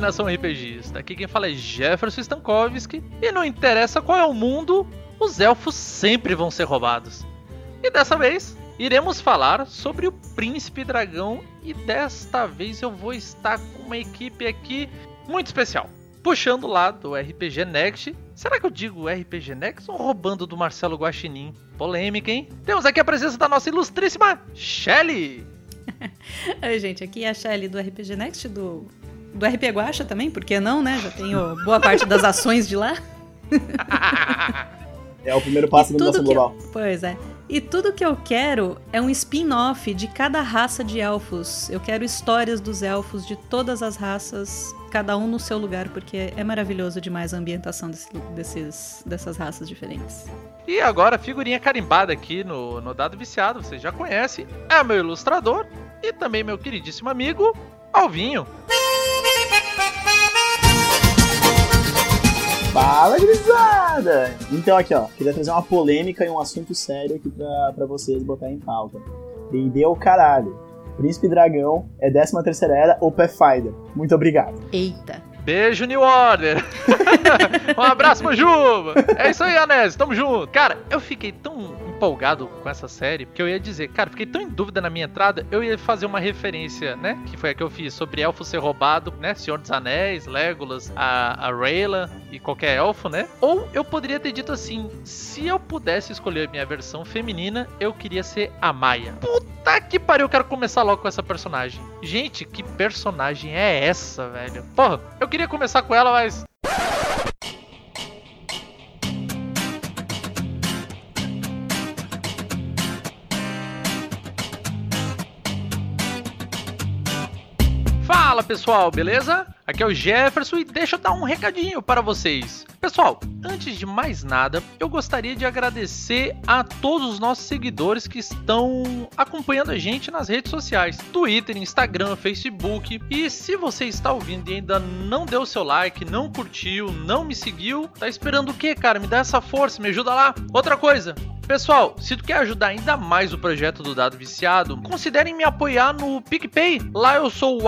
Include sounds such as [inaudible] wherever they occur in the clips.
Nação RPGista! Aqui quem fala é Jefferson Stankovski e não interessa qual é o mundo, os elfos sempre vão ser roubados. E dessa vez iremos falar sobre o Príncipe Dragão e desta vez eu vou estar com uma equipe aqui muito especial. Puxando lá do RPG Next. Será que eu digo RPG Next ou roubando do Marcelo Guaxinim? Polêmica, hein? Temos aqui a presença da nossa ilustríssima Shelly! [laughs] Oi, gente, aqui é a Shelly do RPG Next, do, do RP Guacha também, por que não, né? Já tenho boa parte das ações de lá. [laughs] é o primeiro passo da mudança global. Eu, pois é. E tudo que eu quero é um spin-off de cada raça de elfos. Eu quero histórias dos elfos de todas as raças, cada um no seu lugar, porque é maravilhoso demais a ambientação desse, desses, dessas raças diferentes. E agora, figurinha carimbada aqui no, no Dado Viciado, vocês já conhecem, é meu ilustrador e também meu queridíssimo amigo Alvinho. Fala, grisada! Então aqui, ó, queria trazer uma polêmica e um assunto sério aqui pra, pra vocês botar em pauta. D&D o caralho. Príncipe Dragão é 13 terceira era ou Pathfinder. Muito obrigado. Eita. Beijo, New Order! [laughs] um abraço, Manjuba! É isso aí, Anésio, tamo junto! Cara, eu fiquei tão empolgado com essa série que eu ia dizer, cara, fiquei tão em dúvida na minha entrada, eu ia fazer uma referência, né? Que foi a que eu fiz sobre elfo ser roubado, né? Senhor dos Anéis, Legolas, a, a Rayla e qualquer elfo, né? Ou eu poderia ter dito assim: se eu pudesse escolher minha versão feminina, eu queria ser a Maia. Puta que pariu, eu quero começar logo com essa personagem. Gente, que personagem é essa, velho? Porra, eu queria começar com ela, mas Fala pessoal, beleza? Aqui é o Jefferson e deixa eu dar um recadinho para vocês. Pessoal, antes de mais nada, eu gostaria de agradecer a todos os nossos seguidores que estão acompanhando a gente nas redes sociais: Twitter, Instagram, Facebook. E se você está ouvindo e ainda não deu seu like, não curtiu, não me seguiu, tá esperando o que, cara? Me dá essa força, me ajuda lá. Outra coisa, Pessoal, se tu quer ajudar ainda mais o projeto do Dado Viciado, considerem me apoiar no PicPay. Lá eu sou o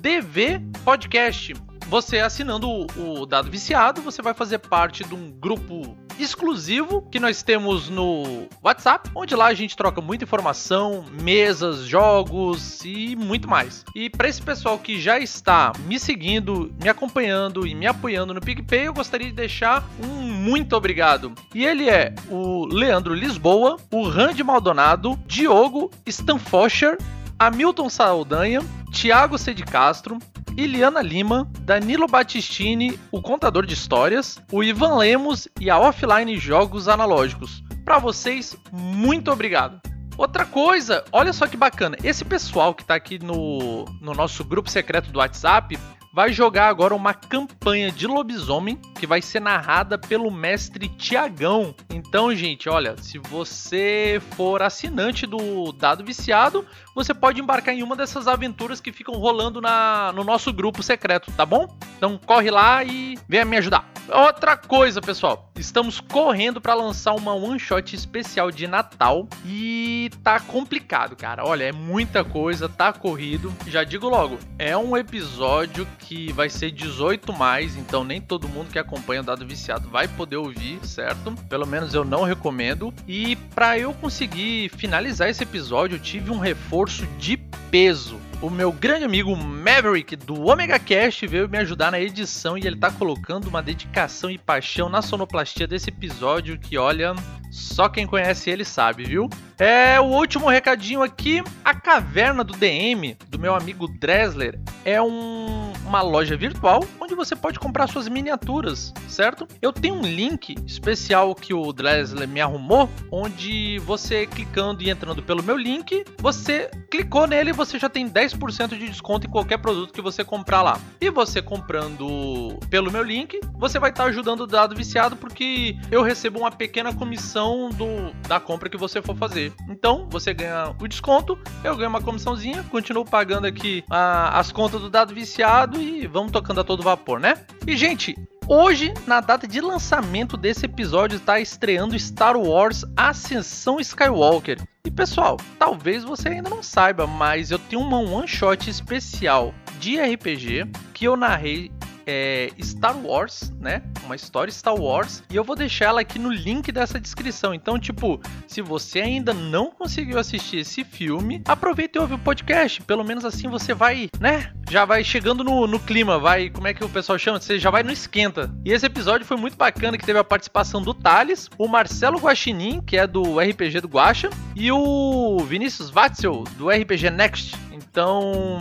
@dvpodcast. Você assinando o Dado Viciado, você vai fazer parte de um grupo exclusivo que nós temos no WhatsApp, onde lá a gente troca muita informação, mesas, jogos e muito mais. E para esse pessoal que já está me seguindo, me acompanhando e me apoiando no PicPay, eu gostaria de deixar um muito obrigado. E ele é o Leandro Lisboa, o Randy Maldonado, Diogo Stanfoscher, Hamilton Saldanha, Thiago C. de Castro, Iliana Lima, Danilo Battistini, o contador de histórias, o Ivan Lemos e a Offline Jogos Analógicos. Para vocês, muito obrigado. Outra coisa, olha só que bacana, esse pessoal que está aqui no, no nosso grupo secreto do WhatsApp vai jogar agora uma campanha de lobisomem que vai ser narrada pelo mestre Tiagão. Então, gente, olha, se você for assinante do Dado Viciado, você pode embarcar em uma dessas aventuras que ficam rolando na, no nosso grupo secreto, tá bom? Então corre lá e venha me ajudar. Outra coisa, pessoal, estamos correndo para lançar uma one shot especial de Natal e tá complicado, cara. Olha, é muita coisa, tá corrido. Já digo logo, é um episódio que vai ser 18 mais, então nem todo mundo que acompanha o Dado Viciado vai poder ouvir, certo? Pelo menos eu não recomendo. E para eu conseguir finalizar esse episódio, eu tive um reforço de peso o meu grande amigo Maverick do Omega Cast veio me ajudar na edição e ele tá colocando uma dedicação e paixão na sonoplastia desse episódio que, olha, só quem conhece ele sabe, viu? É o último recadinho aqui. A caverna do DM do meu amigo Dresler é um, uma loja virtual onde você pode comprar suas miniaturas, certo? Eu tenho um link especial que o Dresler me arrumou, onde você clicando e entrando pelo meu link, você clicou nele você já tem 10% de desconto em qualquer produto que você comprar lá. E você comprando pelo meu link, você vai estar ajudando o dado viciado porque eu recebo uma pequena comissão do, da compra que você for fazer. Então, você ganha o desconto, eu ganho uma comissãozinha, continuo pagando aqui a, as contas do dado viciado e vamos tocando a todo vapor, né? E, gente, Hoje, na data de lançamento desse episódio, está estreando Star Wars Ascensão Skywalker. E pessoal, talvez você ainda não saiba, mas eu tenho uma one shot especial de RPG que eu narrei é, Star Wars, né? Uma história Star Wars. E eu vou deixar ela aqui no link dessa descrição. Então, tipo, se você ainda não conseguiu assistir esse filme, aproveita e ouve o podcast. Pelo menos assim você vai, né? Já vai chegando no, no clima, vai. Como é que o pessoal chama? Você já vai no esquenta. E esse episódio foi muito bacana, que teve a participação do Thales, o Marcelo Guaxinim, que é do RPG do Guacha, e o Vinícius Watzel, do RPG Next. Então,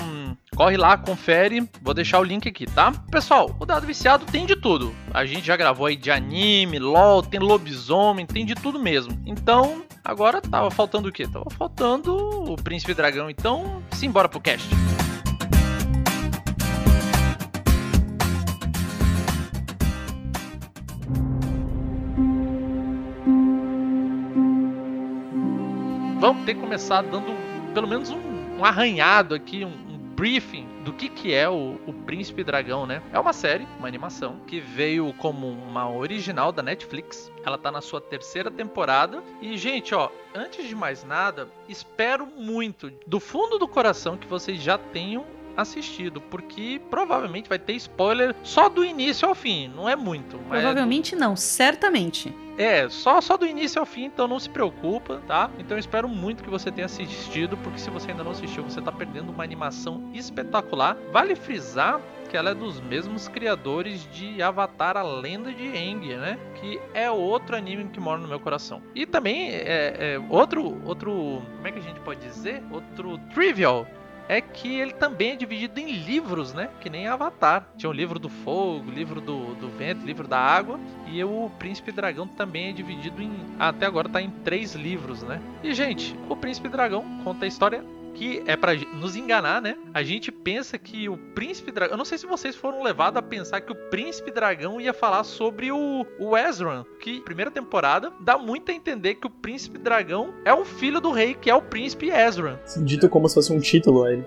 corre lá, confere. Vou deixar o link aqui, tá? Pessoal, o Dado Viciado tem de tudo. A gente já gravou aí de anime, LOL, tem lobisomem, tem de tudo mesmo. Então, agora tava faltando o quê? Tava faltando o Príncipe Dragão. Então, simbora pro cast. Vamos ter que começar dando pelo menos um um arranhado aqui, um, um briefing do que, que é o, o, Príncipe Dragão, né? É uma série, uma animação, que veio como uma original da Netflix. Ela tá na sua terceira temporada. E, gente, ó, antes de mais nada, espero muito, do fundo do coração, que vocês já tenham assistido, porque provavelmente vai ter spoiler só do início ao fim, não é muito. Provavelmente não, certamente. É, só, só do início ao fim, então não se preocupa, tá? Então eu espero muito que você tenha assistido, porque se você ainda não assistiu, você tá perdendo uma animação espetacular. Vale frisar que ela é dos mesmos criadores de Avatar, a Lenda de Aang, né? Que é outro anime que mora no meu coração. E também é, é outro, outro, como é que a gente pode dizer? Outro trivial é que ele também é dividido em livros, né? Que nem Avatar. Tinha o livro do fogo, livro do, do vento, livro da água. E o Príncipe Dragão também é dividido em. Até agora tá em três livros, né? E, gente, o Príncipe Dragão conta a história que é para nos enganar, né? A gente pensa que o Príncipe Dragão. Eu não sei se vocês foram levados a pensar que o Príncipe Dragão ia falar sobre o, o Ezra, que primeira temporada dá muito a entender que o Príncipe Dragão é um filho do rei, que é o Príncipe Ezra. Dito como se fosse um título ele.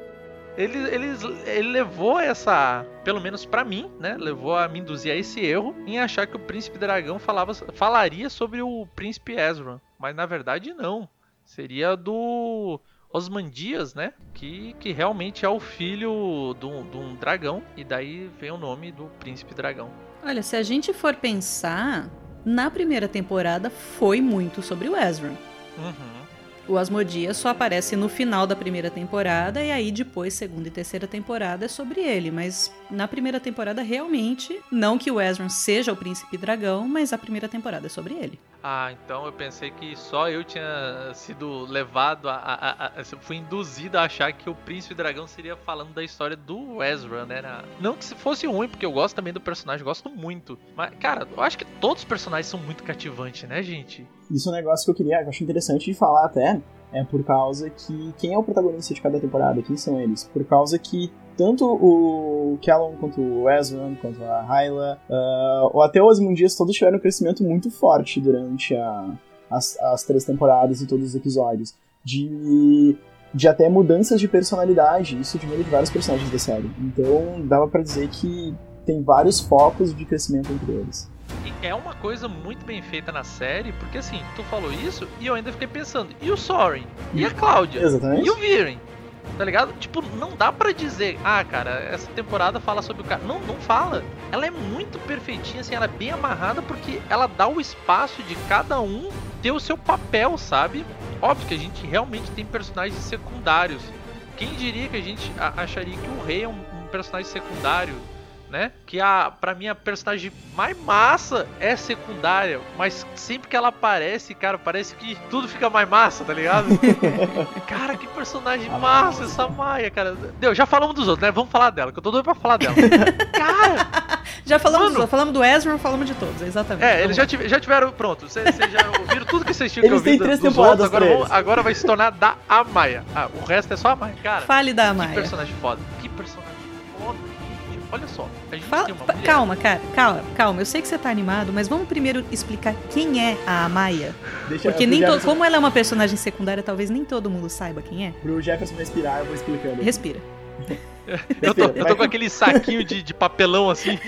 Ele, ele, ele levou essa, pelo menos para mim, né? Levou a me induzir a esse erro em achar que o Príncipe Dragão falava, falaria sobre o Príncipe Ezra. Mas na verdade não. Seria do Osmandias, né? Que, que realmente é o filho de um, dragão. E daí vem o nome do príncipe dragão. Olha, se a gente for pensar, na primeira temporada foi muito sobre o Ezra. Uhum. O Asmodia só aparece no final da primeira temporada e aí depois, segunda e terceira temporada é sobre ele, mas na primeira temporada realmente, não que o Ezra seja o príncipe dragão, mas a primeira temporada é sobre ele. Ah, então eu pensei que só eu tinha sido levado a, a, a, fui induzido a achar que o príncipe dragão seria falando da história do Ezra, né? Não que se fosse ruim, porque eu gosto também do personagem, gosto muito. Mas, cara, eu acho que todos os personagens são muito cativantes, né, gente? Isso é um negócio que eu queria, que eu acho interessante de falar até, é por causa que quem é o protagonista de cada temporada? Quem são eles? Por causa que tanto o Callum quanto o Ezra, quanto a Hyla, uh, ou até o Asmondias, todos tiveram um crescimento muito forte durante a, as, as três temporadas e todos os episódios. De, de até mudanças de personalidade, isso de meio de vários personagens da série. Então dava para dizer que tem vários focos de crescimento entre eles é uma coisa muito bem feita na série, porque assim, tu falou isso e eu ainda fiquei pensando, e o Soren? E a [laughs] Cláudia? Exatamente. E o Viren? Tá ligado? Tipo, não dá para dizer, ah, cara, essa temporada fala sobre o cara. Não, não fala. Ela é muito perfeitinha, assim, ela é bem amarrada porque ela dá o espaço de cada um ter o seu papel, sabe? Óbvio que a gente realmente tem personagens secundários. Quem diria que a gente acharia que o rei é um, um personagem secundário? Né? Que a para mim a personagem mais massa é secundária, mas sempre que ela aparece, cara, parece que tudo fica mais massa, tá ligado? [laughs] cara, que personagem massa essa Maia, cara. Deu, já falamos dos outros, né? Vamos falar dela, que eu tô doido pra falar dela. [laughs] cara! Já falamos mano, falamos do Ezra, falamos de todos, exatamente. É, eles já, já tiveram, pronto, vocês já ouviram tudo que vocês tinham que ouvir três dos outros, agora, vão, agora vai se tornar da Amaya. Ah, o resto é só a Amaya, cara. Fale da Amaya. Que personagem foda, que personagem foda. Olha só, a gente Fala, tem uma mulher... Calma, cara, calma, calma. Eu sei que você tá animado, mas vamos primeiro explicar quem é a Amaya. Deixa, Porque nem Jefferson... como ela é uma personagem secundária, talvez nem todo mundo saiba quem é. Pro Jefferson respirar, eu vou explicando. Respira. [laughs] eu, tô, eu tô com aquele saquinho de, de papelão assim. [laughs]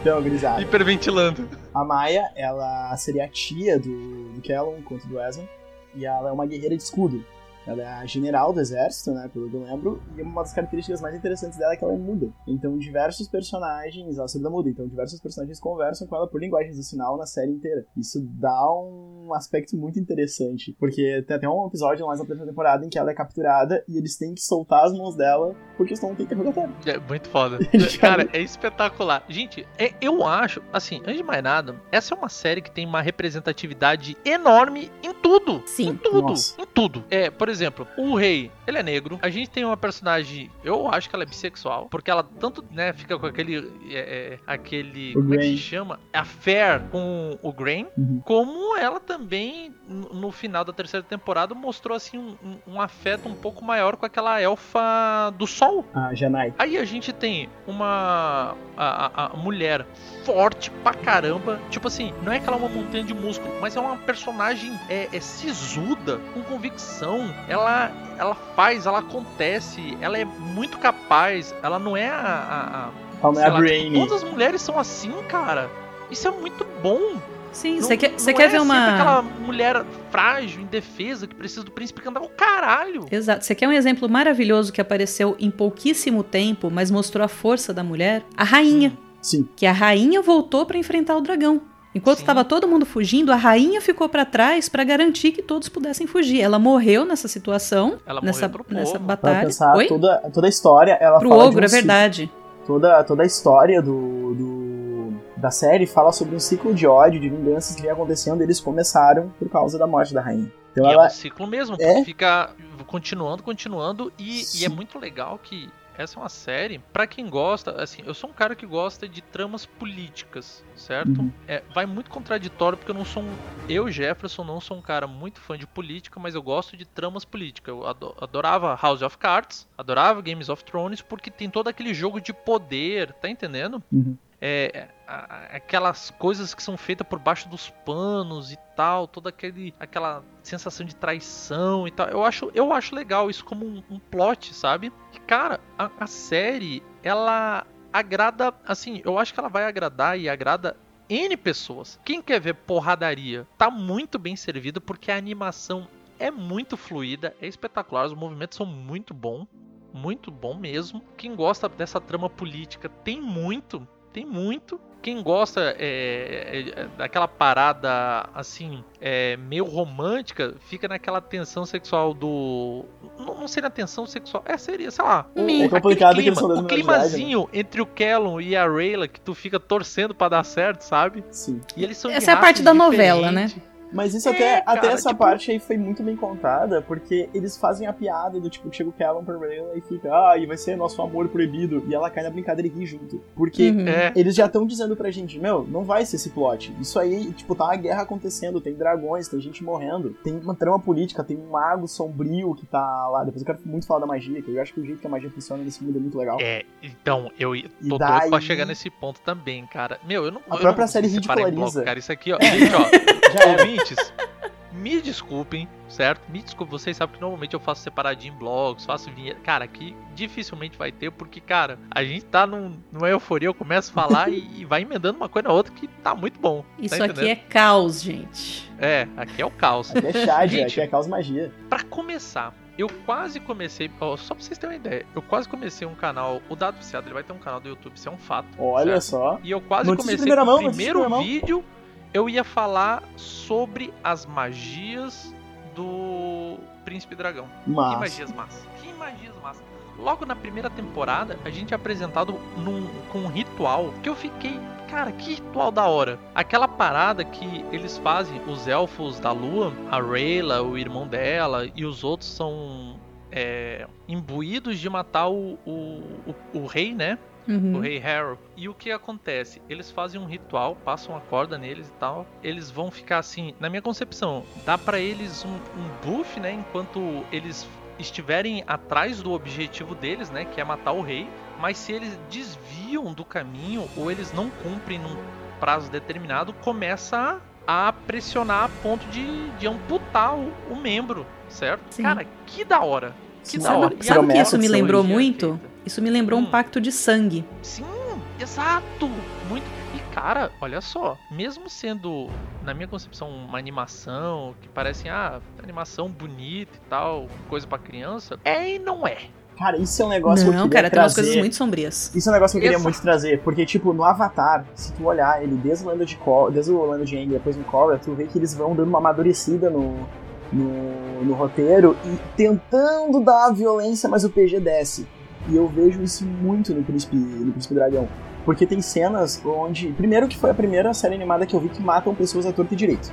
Então, grisado. Hiperventilando. A Maia, ela seria a tia do, do Kellon, quanto do Ezra. E ela é uma guerreira de escudo. Ela é a general do exército, né? Pelo que eu lembro. E uma das características mais interessantes dela é que ela é muda. Então, diversos personagens. Ela sempre muda. Então, diversos personagens conversam com ela por linguagem do sinal na série inteira. Isso dá um aspecto muito interessante. Porque tem até um episódio mais na primeira temporada em que ela é capturada e eles têm que soltar as mãos dela porque estão no interrogatório. É muito foda. [laughs] Cara, é espetacular. Gente, é, eu acho, assim, antes de mais nada, essa é uma série que tem uma representatividade enorme em tudo. Sim. Em tudo. Nossa. Em tudo. É, por exemplo, o rei, ele é negro. A gente tem uma personagem, eu acho que ela é bissexual, porque ela tanto, né, fica com aquele. É, é, aquele. O como é que se chama? Affair com o Grain. Uhum. Como ela também, no final da terceira temporada, mostrou assim um, um- afeto um pouco maior com aquela elfa do sol. A Janai. Aí a gente tem uma a, a- a mulher forte pra caramba. Tipo assim, não é que ela é uma montanha de músculo, mas é uma personagem é, é sisuda, com convicção. Ela, ela faz, ela acontece, ela é muito capaz. Ela não é a. a, a é a lá, Brainy. todas as mulheres são assim, cara. Isso é muito bom. Sim, você quer, não você é quer ver uma. aquela mulher frágil, indefesa, que precisa do príncipe cantar o caralho. Exato. Você quer um exemplo maravilhoso que apareceu em pouquíssimo tempo, mas mostrou a força da mulher? A rainha. Sim. Que a rainha voltou pra enfrentar o dragão. Enquanto estava todo mundo fugindo, a rainha ficou pra trás pra garantir que todos pudessem fugir. Ela morreu nessa situação, Ela nessa, morreu pro nessa povo. Pra batalha. pensar Oi? toda, toda a história, ela Pro fala de ogro, um é verdade. toda, toda a história do, do- da série fala sobre um ciclo de ódio, de vinganças que vem acontecendo e eles começaram por causa da morte da rainha. Então é ela um ciclo mesmo, É. fica continuando, continuando, e, e é muito legal que essa é uma série, pra quem gosta, assim, eu sou um cara que gosta de tramas políticas, certo? Uhum. É, vai muito contraditório, porque eu não sou um, eu, Jefferson, não sou um cara muito fã de política, mas eu gosto de tramas políticas. Eu ado- adorava House of Cards, adorava Games of Thrones, porque tem todo aquele jogo de poder, tá entendendo? Uhum. é, aquelas coisas que são feitas por baixo dos panos e tal, toda aquele, aquela sensação de traição e tal. Eu acho, eu acho legal isso como um, um plot, sabe? E, cara, a, a série, ela agrada, assim, eu acho que ela vai agradar e agrada N pessoas. Quem quer ver porradaria tá muito bem servida porque a animação é muito fluida, é espetacular, os movimentos são muito bons. Muito bom mesmo. Quem gosta dessa trama política tem muito, tem muito. Quem gosta é, é, daquela parada assim, é, meio romântica, fica naquela tensão sexual do. Não, não seria tensão sexual, é, seria, sei lá. É aquele complicado que clima, da o idade, né? climazinho entre o Kellum e a Rayla que tu fica torcendo pra dar certo, sabe? sim. E eles são Essa é a parte da novela, né? Mas isso É, até, cara, até essa tipo- parte aí foi muito bem contada, porque eles fazem a piada do tipo, chega o Callum pra Rayla e fica, ah, e vai ser nosso amor proibido. E ela cai na brincadeira e ri junto. Porque Uhum. É, eles já estão dizendo pra gente, meu, não vai ser esse plot. Isso aí, tipo, tá uma guerra acontecendo, tem dragões, tem gente morrendo, tem uma trama política, tem um mago sombrio que tá lá. Depois eu quero muito falar da magia, que eu acho que o jeito que a magia funciona nesse mundo é muito legal. É, então, eu ia- tô daí- doido pra chegar nesse ponto também, cara. Meu, eu não A eu própria não série ridiculariza. bloco, cara. Isso aqui, ó. Gente, ó, [laughs] Já é. ouvintes, me desculpem, certo? Me desculpem, vocês sabem que normalmente eu faço separadinho em blocos, faço vinheta. Cara, aqui dificilmente vai ter, porque, cara, a gente tá num, numa euforia, eu começo a falar e, e vai emendando uma coisa na outra que tá muito bom. Isso tá aqui é caos, gente. é. aqui é o caos. Aqui é Chad, Gente. aqui é Caos Magia. Pra começar, eu quase comecei, ó, só pra vocês terem uma ideia, eu quase comecei um canal, o Dado Viciado, ele vai ter um canal do YouTube, isso é um fato. Olha certo? só. E eu quase Notícia comecei mão, o de primeiro primeira mão. Eu ia falar sobre as magias do Príncipe Dragão. Que Mas. magias massas. Que magias massas. Logo na primeira temporada, a gente é apresentado num, com um ritual que eu fiquei. Cara, que ritual da hora. Aquela parada que eles fazem, os elfos da lua, a Rayla, o irmão dela e os outros são é, imbuídos de matar o, o, o, o rei, né? Uhum. o rei Harold. E o que acontece? Eles fazem um ritual, passam a corda neles e tal. Eles vão ficar assim, na minha concepção, dá pra eles um, um buff, né? Enquanto eles estiverem atrás do objetivo deles, né? Que é matar o rei. Mas se eles desviam do caminho ou eles não cumprem num prazo determinado, começa a, a pressionar a ponto de, de amputar o, o membro, certo? Sim. Cara, que da hora. Que Sim, da hora. Sabe, sabe o que isso me lembrou muito? feita. Isso me lembrou Hum. um pacto de sangue. Sim, exato. Muito. E cara, olha só, mesmo sendo, na minha concepção, uma animação que parece, ah, animação bonita e tal, coisa pra criança, é e não é. Cara, isso é um negócio que eu Não, queria cara, tem umas trazer. coisas muito sombrias. Isso é um negócio que eu queria Exato. muito trazer, porque, tipo, no Avatar, se tu olhar ele desde o Lando de Korra, desde o Lando de Aang e depois no Korra, tu vê que eles vão dando uma amadurecida no, no, no roteiro e tentando dar a violência, mas o PG desce. E eu vejo isso muito no Príncipe, no Príncipe Dragão. Porque tem cenas onde. Primeiro que foi a primeira série animada que eu vi que matam pessoas à torta e direito.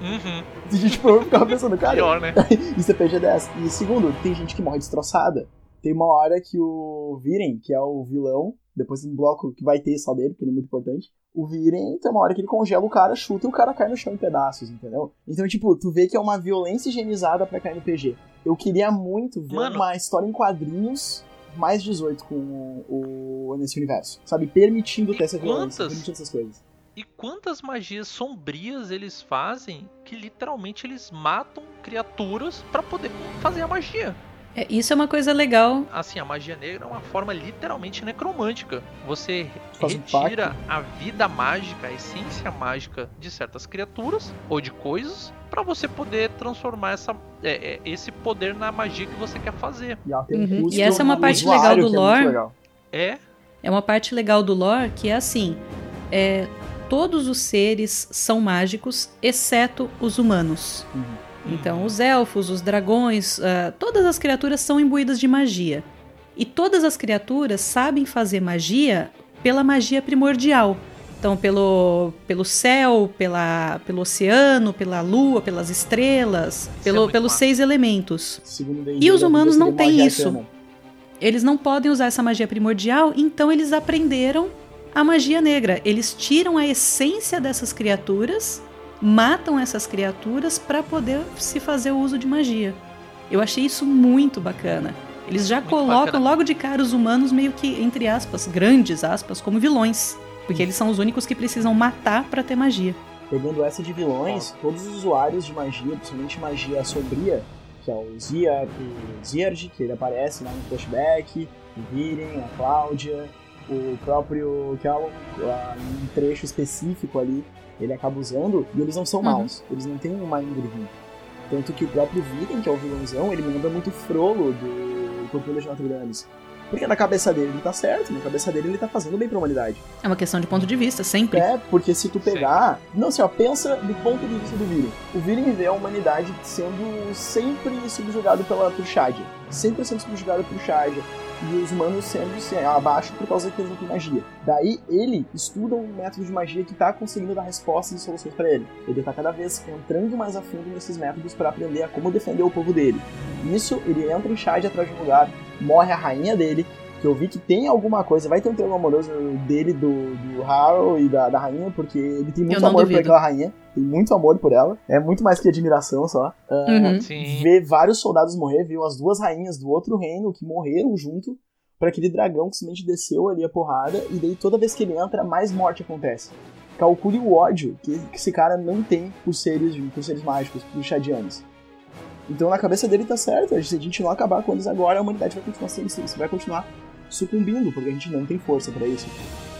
Uhum. [laughs] E, tipo, eu ficava pensando, cara, Pior, né? [laughs] isso é PG-10. E segundo, tem gente que morre destroçada. Tem uma hora que o Viren, que é o vilão, depois tem um bloco que vai ter só dele, porque ele é muito importante. O Viren tem uma hora que ele congela o cara, chuta e o cara cai no chão em pedaços, entendeu? Então, tipo, tu vê que é uma violência higienizada pra cair no PG. Eu queria muito ver Mano. uma história em quadrinhos mais 18 com o, o- nesse universo. Sabe? Permitindo ter essa violência, permitindo essas coisas. E quantas magias sombrias eles fazem que literalmente eles matam criaturas pra poder fazer a magia. É, isso é uma coisa legal. Assim, a magia negra é uma forma literalmente necromântica. Você Faz um retira a vida mágica, a essência mágica de certas criaturas ou de coisas pra você poder transformar essa, é, é, esse poder na magia que você quer fazer. E, um Uhum. E essa é uma parte legal do é lore. legal. É, É uma parte legal do lore que é assim: é, todos os seres são mágicos, exceto os humanos. Uhum. Então, os elfos, os dragões, ah, todas as criaturas são imbuídas de magia. E todas as criaturas sabem fazer magia pela magia primordial. Então, pelo, pelo céu, pela, pelo oceano, pela lua, pelas estrelas, é pelo, muito pelos massa. seis elementos. Segundo E os humanos não têm isso. Eles não podem usar essa magia primordial, então eles aprenderam a magia negra. Eles tiram a essência dessas criaturas, matam essas criaturas para poder se fazer o uso de magia. Eu achei isso muito bacana. Eles já Muito colocam bacana. logo de cara os humanos meio que entre aspas, grandes aspas, como vilões, porque eles são os únicos que precisam matar para ter magia. Pegando essa de vilões, todos os usuários de magia, principalmente magia sombria, que é o Zia, o Zierg, que ele aparece lá no flashback, o Viren, a Cláudia, o próprio que é um, um trecho específico ali, ele acaba usando, e eles não são Uhum. maus, eles não têm uma índole. Tanto que o próprio Viren, que é o vilãozão, ele lembra muito Frollo do Corpulha de Notre Dame. Porque na cabeça dele ele tá certo, na cabeça dele ele tá fazendo bem pra humanidade. É uma questão de ponto de vista, sempre. É, porque se tu pegar. Não, assim, ó, pensa do ponto de vista do Viren. O Viren vê a humanidade sendo sempre subjugado pela, por Shadia. Sempre sendo subjugado por Shadia. E os humanos sendo assim, abaixo por causa que eles não têm magia. Daí ele estuda um método de magia que tá conseguindo dar respostas e soluções pra ele. Ele tá cada vez entrando mais a fundo nesses métodos pra aprender a como defender o povo dele. Nisso, ele entra em Shadia atrás de um lugar, morre a rainha dele, que eu vi que tem alguma coisa, vai ter um triângulo amoroso dele, do, do Harrow e da, da rainha, porque ele tem muito amor por duvido. aquela rainha, tem muito amor por ela, é muito mais que admiração só. Ah, Uhum. sim. Ver vários soldados morrer, viu as duas rainhas do outro reino que morreram junto para aquele dragão que simplesmente desceu ali a porrada, e daí toda vez que ele entra, mais morte acontece. Calcule o ódio que que esse cara não tem por seres, por seres mágicos, por Shadianos. Então na cabeça dele tá certo, se a gente não acabar com eles agora, a humanidade vai continuar sendo isso, vai continuar sucumbindo, porque a gente não tem força pra isso.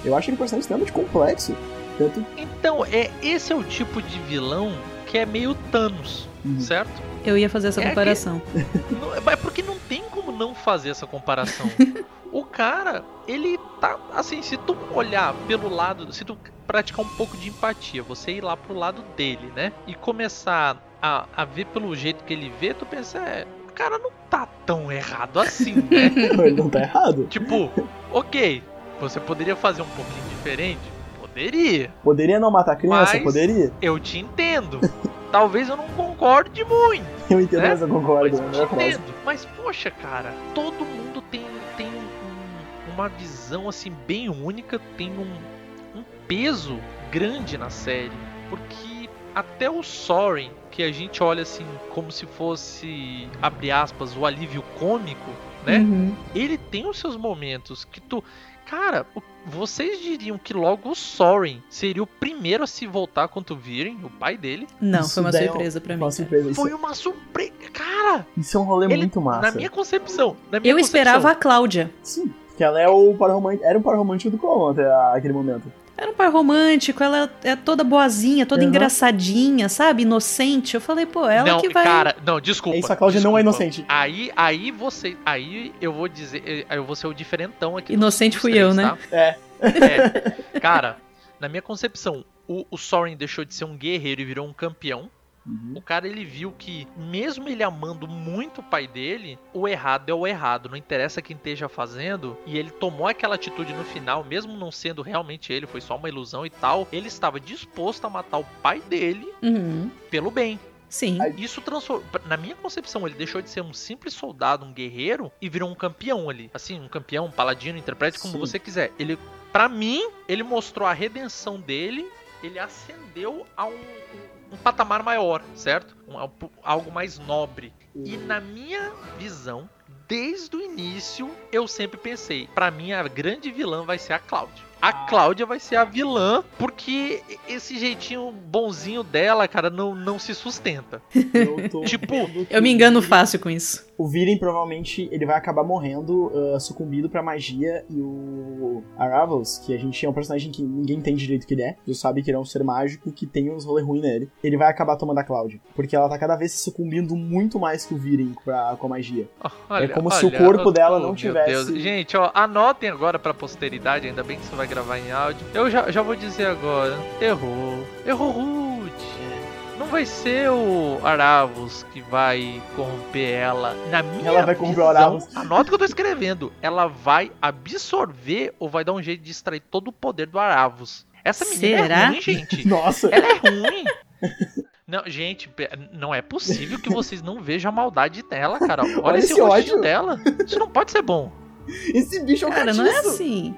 Eu acho ele um personagem extremamente complexo, tanto Então, é, esse é o tipo de vilão que é meio Thanos, Uhum. certo? Eu ia fazer essa É comparação. [laughs] Não- É porque não tem como não fazer essa comparação. [laughs] o cara, ele tá. Assim, se tu olhar pelo lado. Se tu praticar um pouco de empatia, você ir lá pro lado dele, né? E começar a, a ver pelo jeito que ele vê, tu pensa, é. O cara não tá tão errado assim, né? [laughs] ele não tá errado. tipo, ok, você poderia fazer um pouquinho diferente? Poderia. Poderia não matar criança? Mas- Poderia. Eu te entendo. Talvez eu não concorde muito. [laughs] Eu entendo, Né? mas eu concordo. Mas eu te frase. entendo. Mas, poxa, cara, todo mundo tem, tem um- uma visão assim bem única, tem um, um peso grande na série. Porque até o Soren, que a gente olha assim como se fosse, abre aspas, o alívio cômico, né? Uhum. Ele tem os seus momentos que tu. Cara, vocês diriam que logo o Soren seria o primeiro a se voltar contra o Viren, o pai dele? Não, Isso foi uma é surpresa pra mim. Uma surpresa. Foi uma surpresa. Cara, isso é um rolê ele- muito massa. na minha concepção. Na minha Eu esperava a Cláudia. Sim, que ela é o par romântico, era o par romântico do Colon até aquele momento. Era um par romântico, ela é toda boazinha, toda Uhum. engraçadinha, sabe? Inocente. Eu falei, pô, ela não, que vai. cara, não, desculpa. É isso, a Cláudia não é desculpa. inocente. Aí, aí você, aí eu vou dizer, eu vou ser o diferentão aqui. Inocente fui três, eu, né? tá? É. É, cara, na minha concepção, o, o Soren deixou de ser um guerreiro e virou um campeão. Uhum. O cara ele viu que, mesmo ele amando muito o pai dele, o errado é o errado, não interessa quem esteja fazendo. E ele tomou aquela atitude no final, mesmo não sendo realmente ele, foi só uma ilusão e tal. Ele estava disposto a matar o pai dele Uhum. pelo bem. Sim. Isso transformou. Na minha concepção, ele deixou de ser um simples soldado, um guerreiro, e virou um campeão ali. Assim, um campeão, um paladino, interprete como Sim. você quiser. Ele, para mim, ele mostrou a redenção dele, ele ascendeu a um, um- patamar maior, certo? Um- algo mais nobre. E na minha visão, desde o início, eu sempre pensei, pra mim a grande vilã vai ser a Cláudia. A Cláudia vai ser a vilã, porque esse jeitinho bonzinho dela, cara, não, não se sustenta. Eu tô Tipo, Eu me engano fácil com isso. O Viren provavelmente ele vai acabar morrendo, ah, sucumbindo pra magia. E o Aravos, que a gente é um personagem que ninguém entende direito que ele é, tu sabe que ele é um ser mágico que tem uns rolê ruim nele. Ele vai acabar tomando a Cláudia. Porque ela tá cada vez se sucumbindo muito mais que o Viren pra, com a magia. Olha, É como se o olha, corpo dela oh, não tivesse- Deus. Gente, ó, anotem agora pra posteridade, ainda bem que você vai gravar em áudio. Eu já, já vou dizer agora, errou. Errou. Não vai ser o Aravos que vai corromper ela. Na minha Ela vai corromper o visão, Aravos. Anota o que eu tô escrevendo. Ela vai absorver ou vai dar um jeito de extrair todo o poder do Aravos. Essa menina Será? é ruim, gente. [laughs] Nossa! Ela é ruim. [laughs] Não, gente, não é possível que vocês não vejam a maldade dela, cara. Olha, Olha esse, esse ódio. dela. Isso não pode ser bom. Esse bicho é um Cara, não é assim.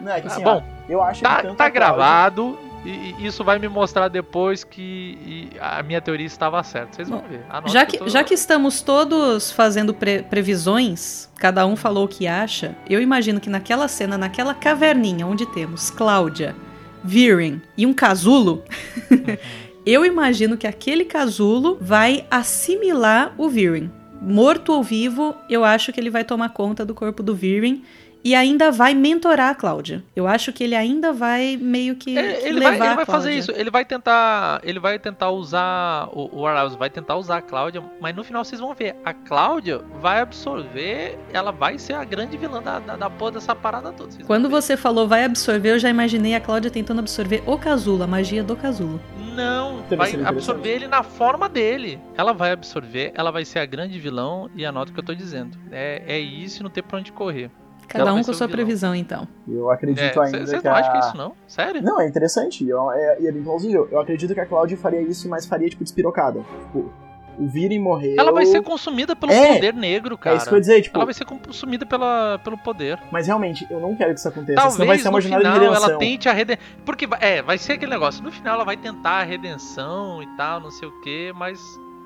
Não, é que Ah, assim, bom, ó, eu acho que Tá, tá Cláudia- gravado. E, e isso vai me mostrar depois que a minha teoria estava certa. Vocês vão ver. Anota Já eu que, tô- já que estamos todos fazendo pre- previsões, cada um falou o que acha, eu imagino que naquela cena, naquela caverninha onde temos Cláudia, Viren e um casulo, [laughs] eu imagino que aquele casulo vai assimilar o Viren. Morto ou vivo, eu acho que ele vai tomar conta do corpo do Viren e ainda vai mentorar a Cláudia. Eu acho que ele ainda vai meio que, ele vai, levar ele a vai fazer isso. Ele vai tentar. Ele vai tentar usar. O, o Arouse vai tentar usar a Cláudia. Mas no final vocês vão ver. A Cláudia vai absorver. Ela vai ser a grande vilã da, da, da porra dessa parada toda. Quando você falou vai absorver, eu já imaginei a Cláudia tentando absorver o casulo, a magia do casulo. Não, Deve vai absorver ele na forma dele. Ela vai absorver, ela vai ser a grande vilão. E anota o que eu tô dizendo. É, é isso e não ter pra onde correr. Cada um com sua vilão. previsão, então. Eu acredito É, ainda Vocês que não a... acham que é isso não? Sério? Não, é interessante. eu- É, e é bem plausível. Eu acredito que a Cláudia faria isso, mas faria, tipo, despirocada. Tipo, o Viren morreu... Ela vai ser consumida pelo É, poder negro, É cara. isso que eu ia dizer, tipo... Ela vai ser consumida pela, pelo poder. Mas realmente, eu não quero que isso aconteça. Talvez senão vai ser uma jornada final de redenção. ela tente a redenção. Porque, vai- é, vai ser aquele negócio. No final ela vai tentar a redenção e tal, não sei o que, mas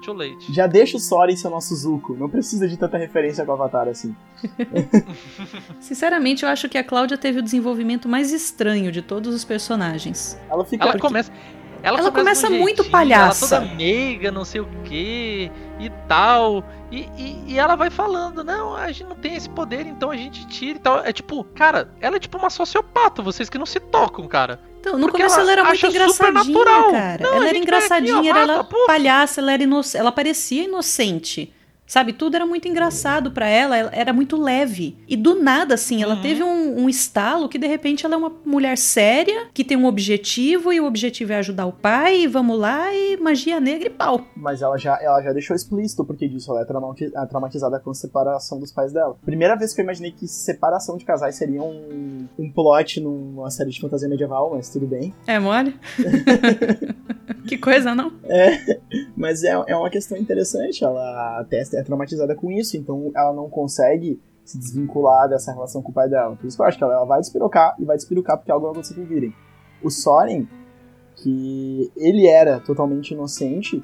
too late. Já deixa o Soren ser o nosso Zuko. Não precisa de tanta referência com o Avatar assim. [laughs] Sinceramente, eu acho que a Cláudia teve o desenvolvimento mais estranho de todos os personagens. Ela fica. Ela começa. Ela, Ela começa, um muito jeitinho, palhaça. Ela toda meiga, não sei o que e tal. E, e, e ela vai falando: Não, a gente não tem esse poder, então a gente tira e tal. É tipo, cara, ela é tipo uma sociopata, vocês que não se tocam, cara. Então, no Porque começo ela ela era muito engraçadinha, cara. Não, ela era vai aqui, ó, engraçadinha, era ela palhaça, ela, era ela parecia inocente. Sabe, tudo era muito engraçado pra ela, ela era muito leve. E do nada, assim, ela Uhum. teve um, um estalo que de repente ela é uma mulher séria, que tem um objetivo, e o objetivo é ajudar o pai, e vamos lá, e magia negra e pau. Mas ela já, ela já deixou explícito porque disso. Ela é é traumatizada com a separação dos pais dela. Primeira vez que eu imaginei que separação de casais seria um, um plot numa série de fantasia medieval, mas tudo bem. [laughs] É mole? [laughs] que coisa, não? Mas é, é uma questão interessante. Ela até é traumatizada com isso, então ela não consegue se desvincular dessa relação com o pai dela. Por isso que eu acho que ela, ela vai despirocar e vai despirocar porque algo vai acontecer com o Viren. O Soren, que ele era totalmente inocente,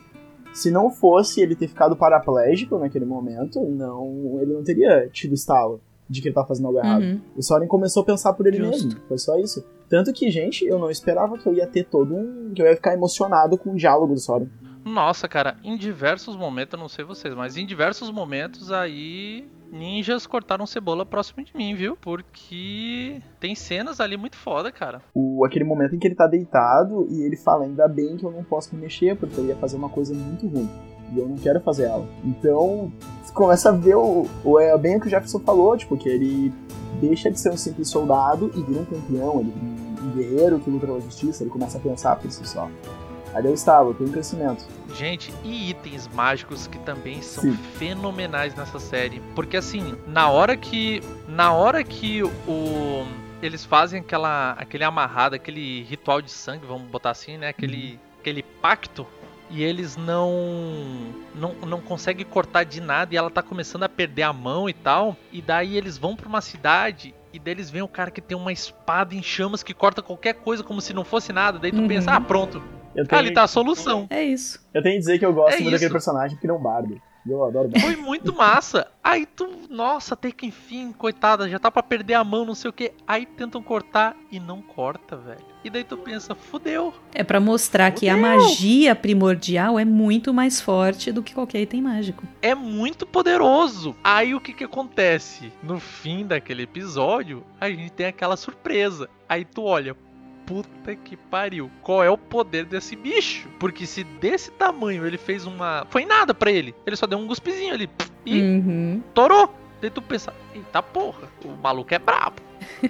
se não fosse ele ter ficado paraplégico naquele momento, não, ele não teria tido estalo de que ele tava fazendo algo errado. Uhum. O Soren começou a pensar por ele Justo. mesmo. Foi só isso. Tanto que, gente, eu não esperava que eu ia ter todo um. que eu ia ficar emocionado com o diálogo do Soren. Nossa, cara, em diversos momentos, eu não sei vocês, mas em diversos momentos aí ninjas cortaram cebola próximo de mim, viu? Porque tem cenas ali muito foda, cara. O, aquele momento em que ele tá deitado e ele fala, ainda bem que eu não posso me mexer, porque eu ia fazer uma coisa muito ruim. E eu não quero fazer ela. Então, você começa a ver o, o é bem o que o Jefferson falou, tipo, que ele deixa de ser um simples soldado e vira um campeão, ele um, guerreiro que luta pela justiça, ele começa a pensar por si só. Ali eu estava, tem crescimento. Gente, e itens mágicos que também são Sim. fenomenais nessa série. Porque assim, na hora que. Na hora que o. Eles fazem aquela. aquele amarrado, aquele ritual de sangue, vamos botar assim, né? Aquele. aquele pacto. E eles não, não. não conseguem cortar de nada. E ela tá começando a perder a mão e tal. E daí eles vão pra uma cidade. E daí eles veem o cara que tem uma espada em chamas que corta qualquer coisa como se não fosse nada. Daí tu Uhum. pensa, ah, pronto. Eu tenho, Ali tá a solução. É isso. eu tenho que dizer que eu gosto É muito daquele isso. personagem porque ele é um bardo. Eu adoro bardo. Foi muito massa. Aí tu, nossa, até que enfim, coitada, já tá pra perder a mão, não sei o que. Aí tentam cortar e não corta, velho. E daí tu pensa, fudeu. É pra mostrar que a Fudeu. magia primordial é muito mais forte do que qualquer item mágico. É muito poderoso. Aí o que que acontece? No fim daquele episódio, a gente tem aquela surpresa. Aí tu olha, puta que pariu. Qual é o poder desse bicho? Porque se desse tamanho ele fez uma. Foi nada pra ele. Ele só deu um cuspizinho ali. E Uhum. torou. Daí tu pensa, eita porra, o maluco é brabo.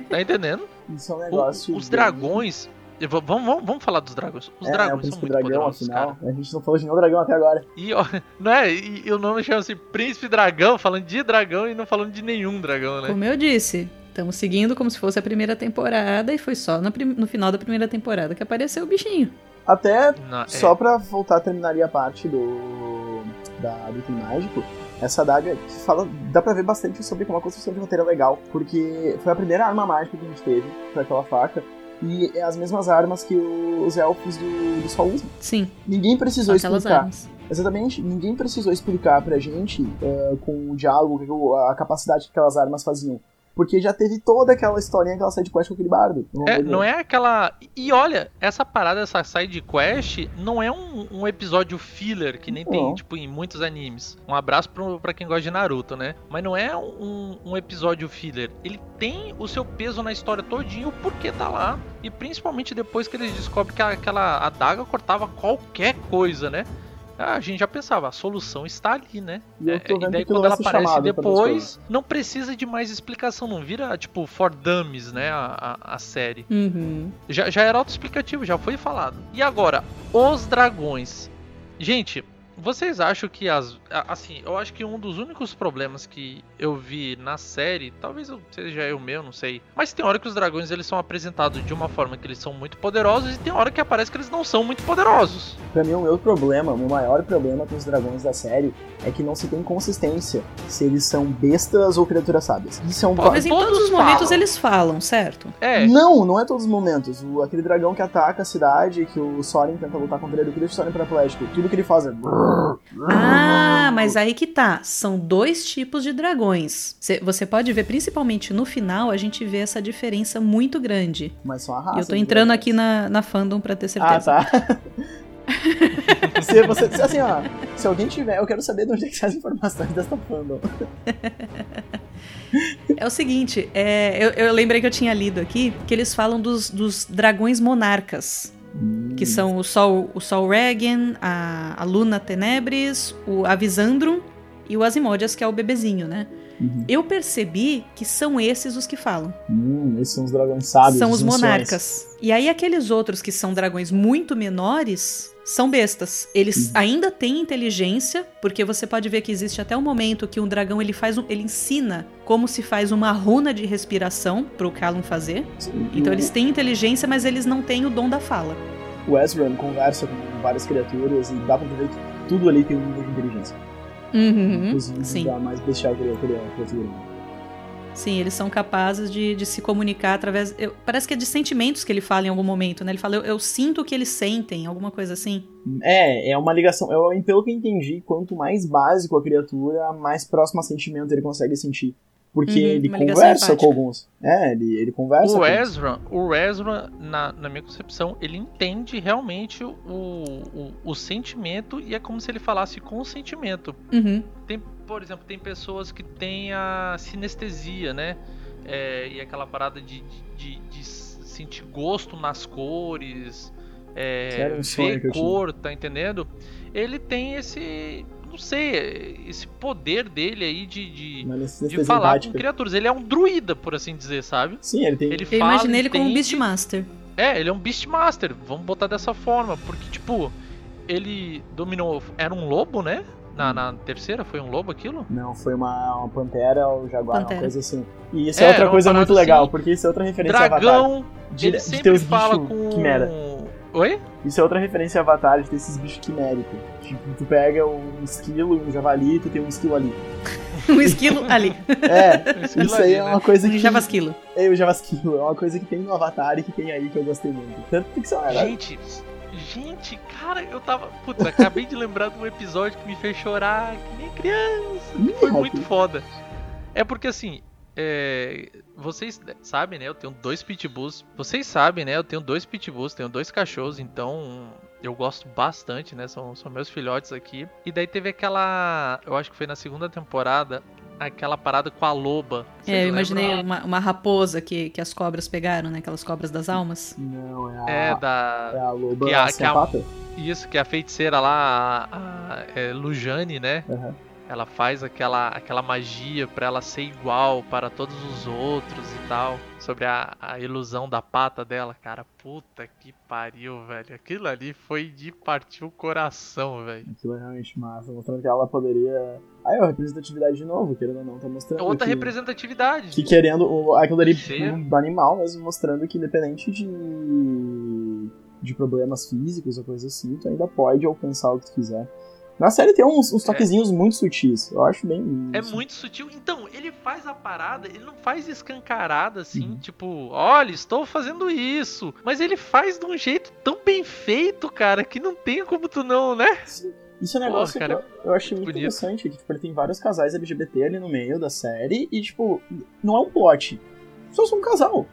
Tá entendendo? [laughs] Isso é um O- negócio. os bem- dragões. Vamos, vamos, vamos falar dos dragões. Os é, é o dragões são príncipe muito dragão, poderosos, afinal. cara. A gente não falou de nenhum dragão até agora. E, ó, [laughs] não é? E, e o nome chama-se Príncipe Dragão, falando de dragão e não falando de nenhum dragão, né? Como eu disse, estamos seguindo como se fosse a primeira temporada e foi só no, no final da primeira temporada que apareceu o bichinho. Até Não, é- Só pra voltar a terminar ali a parte do. da, do item mágico, essa adaga que fala. dá pra ver bastante sobre como a construção de roteiro é legal. Porque foi a primeira arma mágica que a gente teve, foi aquela faca. E é as mesmas armas que os elfos do, do Sol usam. Sim, Ninguém precisou aquelas explicar. armas. Exatamente, ninguém precisou explicar pra gente eh, com o diálogo a capacidade que aquelas armas faziam. Porque já teve toda aquela historinha, aquela sidequest com aquele bardo. É, não é aquela. E olha, essa parada, essa side quest, não é um, um episódio filler que nem tem, Não. tipo, em muitos animes. Um abraço pro, pra quem gosta de Naruto, né? Mas não é um, um episódio filler. Ele tem o seu peso na história todinho, o porquê tá lá. E principalmente depois que eles descobrem que aquela adaga cortava qualquer coisa, né? A gente já pensava, a solução está ali, né? E eu tô É, vendo daí quando vai ela aparece coisas. depois, não precisa de mais explicação, não vira tipo for dummies, né? A, a, a série. Uhum. Já, já era autoexplicativo, já foi falado. E agora, os dragões. Gente, vocês acham que as. Assim, eu acho que um dos únicos problemas que eu vi na série, talvez eu- seja eu meu, não sei. Mas tem hora que os dragões eles são apresentados de uma forma que eles são muito poderosos e tem hora que aparece que eles não são muito poderosos. Pra mim, o meu problema, o meu maior problema com os dragões da série é que não se tem consistência se eles são bestas ou criaturas sábias. Isso é um Mas em todos todos os momentos falam. eles falam, certo? É, Não, não é todos os momentos. O, aquele dragão que ataca a cidade, que o Soren tenta lutar contra ele, o que deixa o Soren paraplégico, tudo que ele faz é. Ah, mas aí que tá. São dois tipos de dragões. Cê- Você pode ver, principalmente no final, a gente vê essa diferença muito grande. Mas são a raça. eu tô entrando dragões. aqui na, na fandom pra ter Ah, certeza. tá. [laughs] se você, se- assim, ó, se alguém tiver, eu quero saber de onde é que sai as informações dessa fandom. [laughs] É o seguinte, é, eu, eu lembrei que eu tinha lido aqui que eles falam dos, dos dragões monarcas. Que são o Sol, o Sol Regen, a, a Luna Tenebris, o Avisandrum e o Asimodeus, que é o bebezinho, né? Uhum. Eu percebi que são esses os que falam. Hum, esses são os dragões sábios. são os anciões. monarcas. E aí aqueles outros que são dragões muito menores são bestas. Eles Uhum. ainda têm inteligência, porque você pode ver que existe até um momento que um dragão ele faz um, ele ensina como se faz uma runa de respiração pro Callum fazer. Então o, eles têm inteligência, mas eles não têm o dom da fala. O Ezra conversa com várias criaturas e dá pra ver que tudo ali tem um nível de inteligência. Uhum, Inclusive sim. mais bestial criatura. criatura. Sim, eles são capazes de, de se comunicar através. eu- parece que é de sentimentos que ele fala em algum momento, né? Ele fala, eu, eu sinto o que eles sentem, alguma coisa assim. É, é uma ligação. Eu, pelo que eu entendi, quanto mais básico a criatura, mais próximo a sentimento ele consegue sentir. Porque Uhum, ele conversa empática. com alguns. É, ele, ele conversa O com Ezra, o Ezra na, na minha concepção, ele entende realmente o, o, o sentimento e é como se ele falasse com o sentimento. Uhum. Por exemplo, tem pessoas que têm a sinestesia, né? É, e aquela parada de, de, de sentir gosto nas cores, é, ver cor, tá entendendo? Ele tem esse não sei, esse poder dele aí de, de, de falar com criaturas. Ele é um druida, por assim dizer, sabe? Sim, ele tem. Ele Eu fala, imaginei ele como um Beastmaster. É, ele é um Beastmaster, vamos botar dessa forma, porque, tipo, ele dominou. Era um lobo, né? Na, na, terceira foi um lobo aquilo? Não, foi uma, uma pantera ou jaguar, pantera. uma coisa assim. E isso é, é outra coisa muito legal, assim, porque isso é outra referência Dragão, Avatar. De, ele sempre de ter os fala com... Quimera. Oi? Isso é outra referência a Avatar, de ter esses bichos quiméricos. Tipo, tu pega um esquilo e um javali, tu tem um esquilo ali. [laughs] um esquilo ali. É, [laughs] um esquilo isso aí é uma né? coisa que... Um javasquilo. É, o javasquilo. É uma coisa que tem no Avatar e que tem aí que eu gostei muito. Tanto que são... Gente, gente, cara, eu tava... Putz, acabei de lembrar de um episódio que me fez chorar que nem criança. Que foi muito foda. É porque assim, é, vocês sabem, né? Eu tenho dois pitbulls. Vocês sabem, né? Eu tenho dois pitbulls, tenho dois cachorros, então eu gosto bastante, né? São, são meus filhotes aqui. E daí teve aquela. Eu acho que foi na segunda temporada. Aquela parada com a loba. Vocês é, eu imaginei uma, uma, raposa que, que as cobras pegaram, né? Aquelas cobras das almas. Não, é a. É, da. É a loba que a, que a, Isso, que a feiticeira lá, a, a é, Lujane, né? Uhum ela faz aquela, aquela magia para ela ser igual para todos os outros e tal. Sobre a, a ilusão da pata dela, cara. Puta que pariu, velho. Aquilo ali foi de partir o coração, velho. Aquilo é realmente massa. Mostrando que ela poderia. Aí, a representatividade de novo, querendo ou não, tá mostrando. Outra que, representatividade. Que querendo. O, aquilo ali do animal mesmo, mostrando que independente de. de problemas físicos ou coisa assim, tu ainda pode alcançar o que tu quiser. Na série tem uns, uns é. toquezinhos é. muito sutis. Eu acho bem. É muito sutil. Então, ele faz a parada, ele não faz escancarada assim, uhum. tipo, olha, estou fazendo isso. Mas ele faz de um jeito tão bem feito, cara, que não tem como tu não, né? Sim. Isso é um negócio Porra, cara, que eu, eu achei muito bonito. interessante, que tipo, ele tem vários casais LGBT ali no meio da série e, tipo, não é um plot. Só são um casal.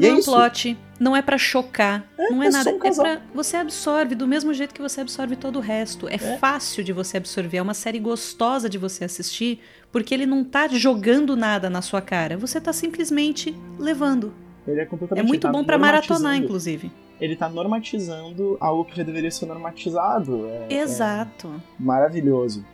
E não é, é um plot, não é para chocar, é, não é, é nada. Um é pra. Você absorve do mesmo jeito que você absorve todo o resto. É, é, fácil de você absorver, é uma série gostosa de você assistir, porque ele não tá jogando nada na sua cara. Você tá simplesmente levando. Ele é completamente É muito bom para maratonar, inclusive. Ele tá normatizando algo que já deveria ser normatizado. É, Exato. maravilhoso.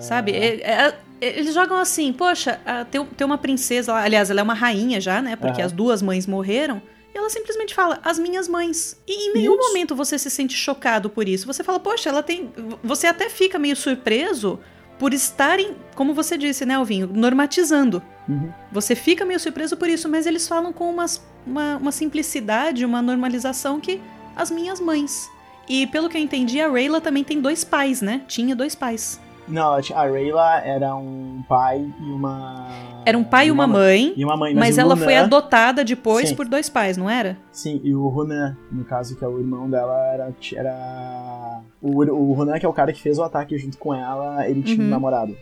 Sabe? É, é, eles jogam assim, poxa, tem, tem uma princesa aliás, ela é uma rainha já, né? Porque uhum. as duas mães morreram. E ela simplesmente fala, as minhas mães. E em nenhum isso. momento você se sente chocado por isso. Você fala, poxa, ela tem. Você até fica meio surpreso por estarem, como você disse, né, Alvinho, normatizando. Uhum. Você fica meio surpreso por isso, mas eles falam com umas, uma, uma simplicidade, uma normalização que as minhas mães. E pelo que eu entendi, a Rayla também tem dois pais, né? Tinha dois pais. Não, a Rayla era um pai e uma. Era um pai e uma, mãe. E uma mãe, mas, mas ela foi adotada depois Sim. por dois pais, não era? Sim, e o Ronan, no caso, que é o irmão dela, era. era... O, o Ronan, que é o cara que fez o ataque junto com ela, ele tinha uhum. um namorado.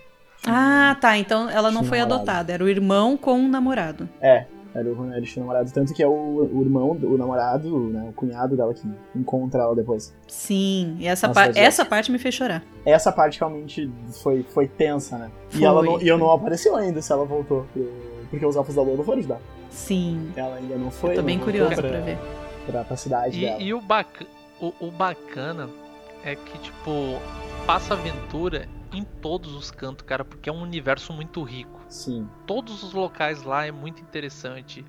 Ah, tá. Então ela não foi namorado. adotada, era o irmão com um namorado. É, era o eles tinham namorado, tanto que é o, o irmão, o namorado, né, o cunhado dela que encontra ela depois. Sim, e essa, par essa parte me fez chorar. Essa parte realmente foi, foi tensa, né? Foi. E, ela não, e eu não apareceu ainda se ela voltou, porque os elfos da lua não foram ajudar. Sim. Ela ainda não foi. Eu tô bem curiosa pra, pra ver. Pra, pra cidade e, dela. E o, bac o, o bacana é que, tipo, passa aventura em todos os cantos, cara, porque é um universo muito rico. Sim. Todos os locais lá é muito interessante.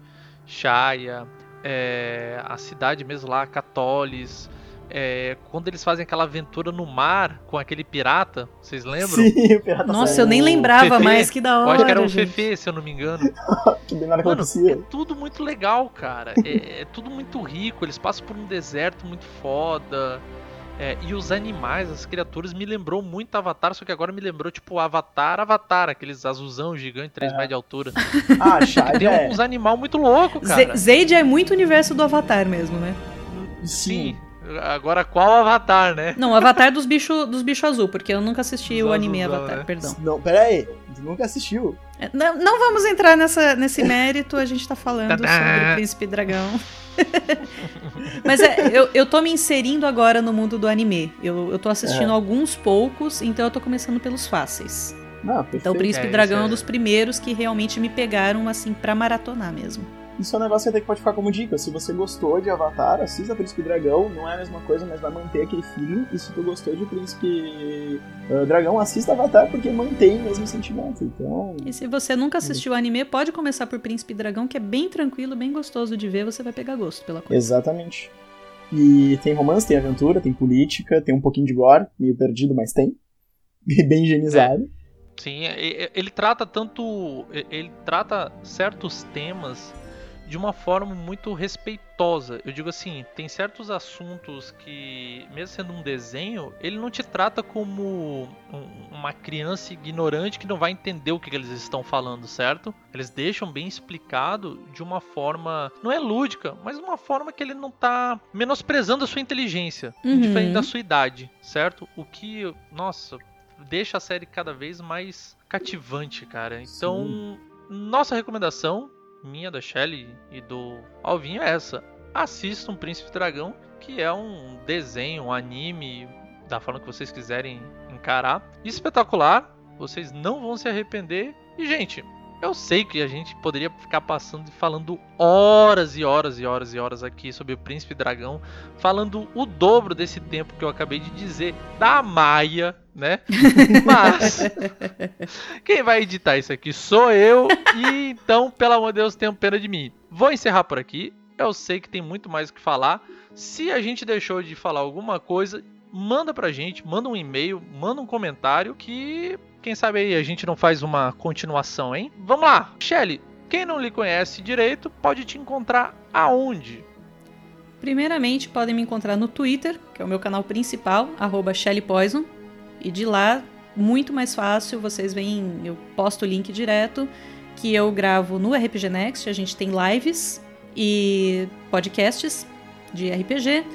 Shaya, é, a cidade mesmo lá, Catolis. É, quando eles fazem aquela aventura no mar com aquele pirata, vocês lembram? Sim, [laughs] o pirata Nossa, eu nem lembrava Fefe, mais, que da hora. Eu acho que era um Fefe, se eu não me engano. [laughs] que bem nada Mano, é tudo muito legal, cara. é, é tudo muito rico. Eles passam por um deserto muito foda. É, e os animais, as criaturas, me lembrou muito Avatar, só que agora me lembrou, tipo, Avatar, Avatar, aqueles azulzão gigante, 3 é. metros de altura. [laughs] Ah, Shad Tem é. uns animais muito loucos, cara. Zade é muito o universo do Avatar mesmo, né? Sim. Agora qual Avatar, né? Não, Avatar dos bichos dos bicho azul, porque eu nunca assisti o anime azulzão, Avatar, né? perdão. Não, pera aí, tu nunca assistiu. É, não, não vamos entrar nessa, nesse [laughs] mérito, a gente tá falando sobre o Príncipe Dragão. [laughs] Mas é, eu, eu tô me inserindo agora no mundo do anime. Eu, eu tô assistindo é. alguns poucos, então eu tô começando pelos fáceis. Ah. Então, o Príncipe É, Dragão é um é- dos primeiros que realmente me pegaram, assim, pra maratonar mesmo. Isso é um negócio que até que pode ficar como dica. Se você gostou de Avatar, assista Príncipe Dragão. Não é a mesma coisa, mas vai manter aquele feeling. E se tu gostou de Príncipe eh, Dragão, assista Avatar porque mantém o mesmo sentimento. Então, E se você nunca assistiu o anime, pode começar por Príncipe Dragão, que é bem tranquilo, bem gostoso de ver, você vai pegar gosto pela coisa. exatamente. E tem romance, tem aventura, tem política, tem um pouquinho de gore, meio perdido, mas tem. [laughs] E bem higienizado. Sim, e- e- ele trata tanto. Ele trata certos temas de uma forma muito respeitosa. Eu digo assim, tem certos assuntos que, mesmo sendo um desenho, ele não te trata como um- uma criança ignorante que não vai entender o que eles estão falando, certo? Eles deixam bem explicado de uma forma, não é lúdica, mas uma forma que ele não tá menosprezando a sua inteligência, Uhum. diferente da sua idade, certo? O que, nossa, deixa a série cada vez mais cativante, cara. Então, nossa recomendação, minha, da Shelly e do Alvinho, é essa. Assistam Príncipe Dragão, que é um desenho, um anime, da forma que vocês quiserem encarar. Espetacular, vocês não vão se arrepender. E, gente, eu sei que a gente poderia ficar passando e falando horas e horas e horas e horas aqui sobre o Príncipe Dragão, falando o dobro desse tempo que eu acabei de dizer da Maia, né? [laughs] Mas quem vai editar isso aqui sou eu, e então, pelo amor de Deus, tenham pena de mim. Vou encerrar por aqui. Eu sei que tem muito mais o que falar. Se a gente deixou de falar alguma coisa, manda pra gente, manda um e-mail, manda um comentário que quem sabe aí a gente não faz uma continuação, hein? Vamos lá, Shelly. Quem não lhe conhece direito pode te encontrar aonde? Primeiramente, podem me encontrar no Twitter, que é o meu canal principal, ShellyPoison. E de lá, muito mais fácil, vocês veem, eu posto o link direto, que eu gravo no RPG Next, a gente tem lives e podcasts de RPG.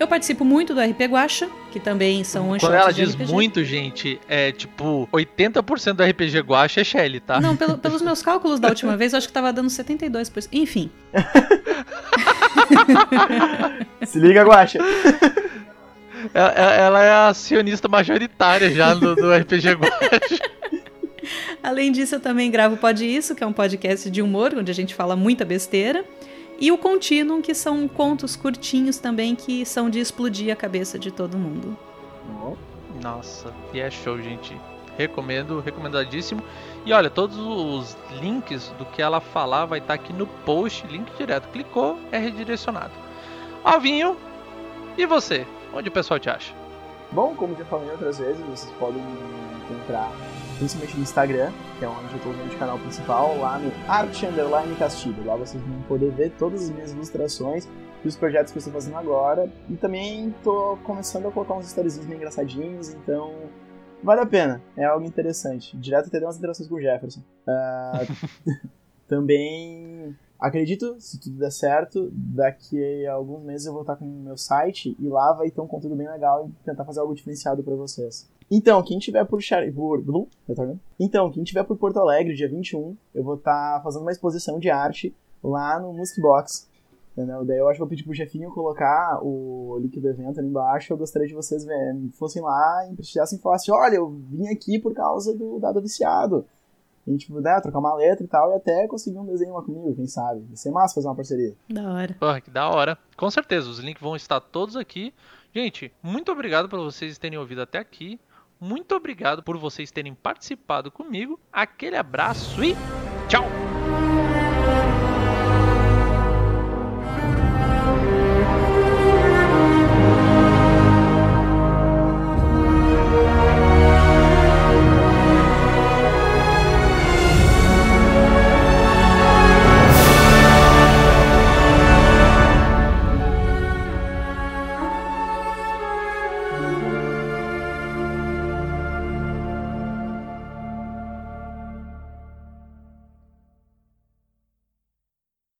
Eu participo muito do RP Guacha, que também são one Quando ela diz RPG. muito, gente, é tipo 80% do RPG Guacha é Shelly, tá? Não, pelo- [laughs] pelos meus cálculos da última vez, eu acho que tava dando 72%. Enfim, [laughs] Se liga, Guacha. Ela, ela é a acionista majoritária já do, do RPG Guacha. Além disso, eu também gravo Pode Isso, que é um podcast de humor, onde a gente fala muita besteira. E o Continuum, que são contos curtinhos também, que são de explodir a cabeça de todo mundo. Nossa, e é show, gente. Recomendo, recomendadíssimo. E olha, todos os links do que ela falar vai estar aqui no post, link direto. Clicou, é redirecionado. Alvinho, e você? Onde o pessoal te acha? Bom, como já falei outras vezes, vocês podem encontrar principalmente no Instagram, que é onde eu tô usando de canal principal, lá no Arte Underline Castilho. Lá vocês vão poder ver todas as minhas ilustrações e os projetos que eu estou fazendo agora. E também tô começando a colocar uns storyzinhos meio engraçadinhos, então vale a pena. É algo interessante. Direto até deu umas interações com o Jefferson. Ah, [laughs] também acredito, se tudo der certo, daqui a alguns meses eu vou estar com o meu site e lá vai ter um conteúdo bem legal e tentar fazer algo diferenciado para vocês. Então, quem tiver por, Char- por Blue, retornando. Então, quem tiver por Porto Alegre, dia 21, eu vou estar fazendo uma exposição de arte lá no Music Box. Entendeu? Daí eu acho que vou pedir pro chefinho colocar o link do evento ali embaixo. Eu gostaria de vocês verem, fossem lá e prestigiassem e falassem: olha, eu vim aqui por causa do dado viciado. E, tipo, né, trocar uma letra e tal, e até conseguir um desenho lá comigo, quem sabe. Vai ser massa fazer uma parceria. Da hora. Porra, que da hora. Com certeza, os links vão estar todos aqui. Gente, muito obrigado por vocês terem ouvido até aqui. Muito obrigado por vocês terem participado comigo. Aquele abraço e tchau!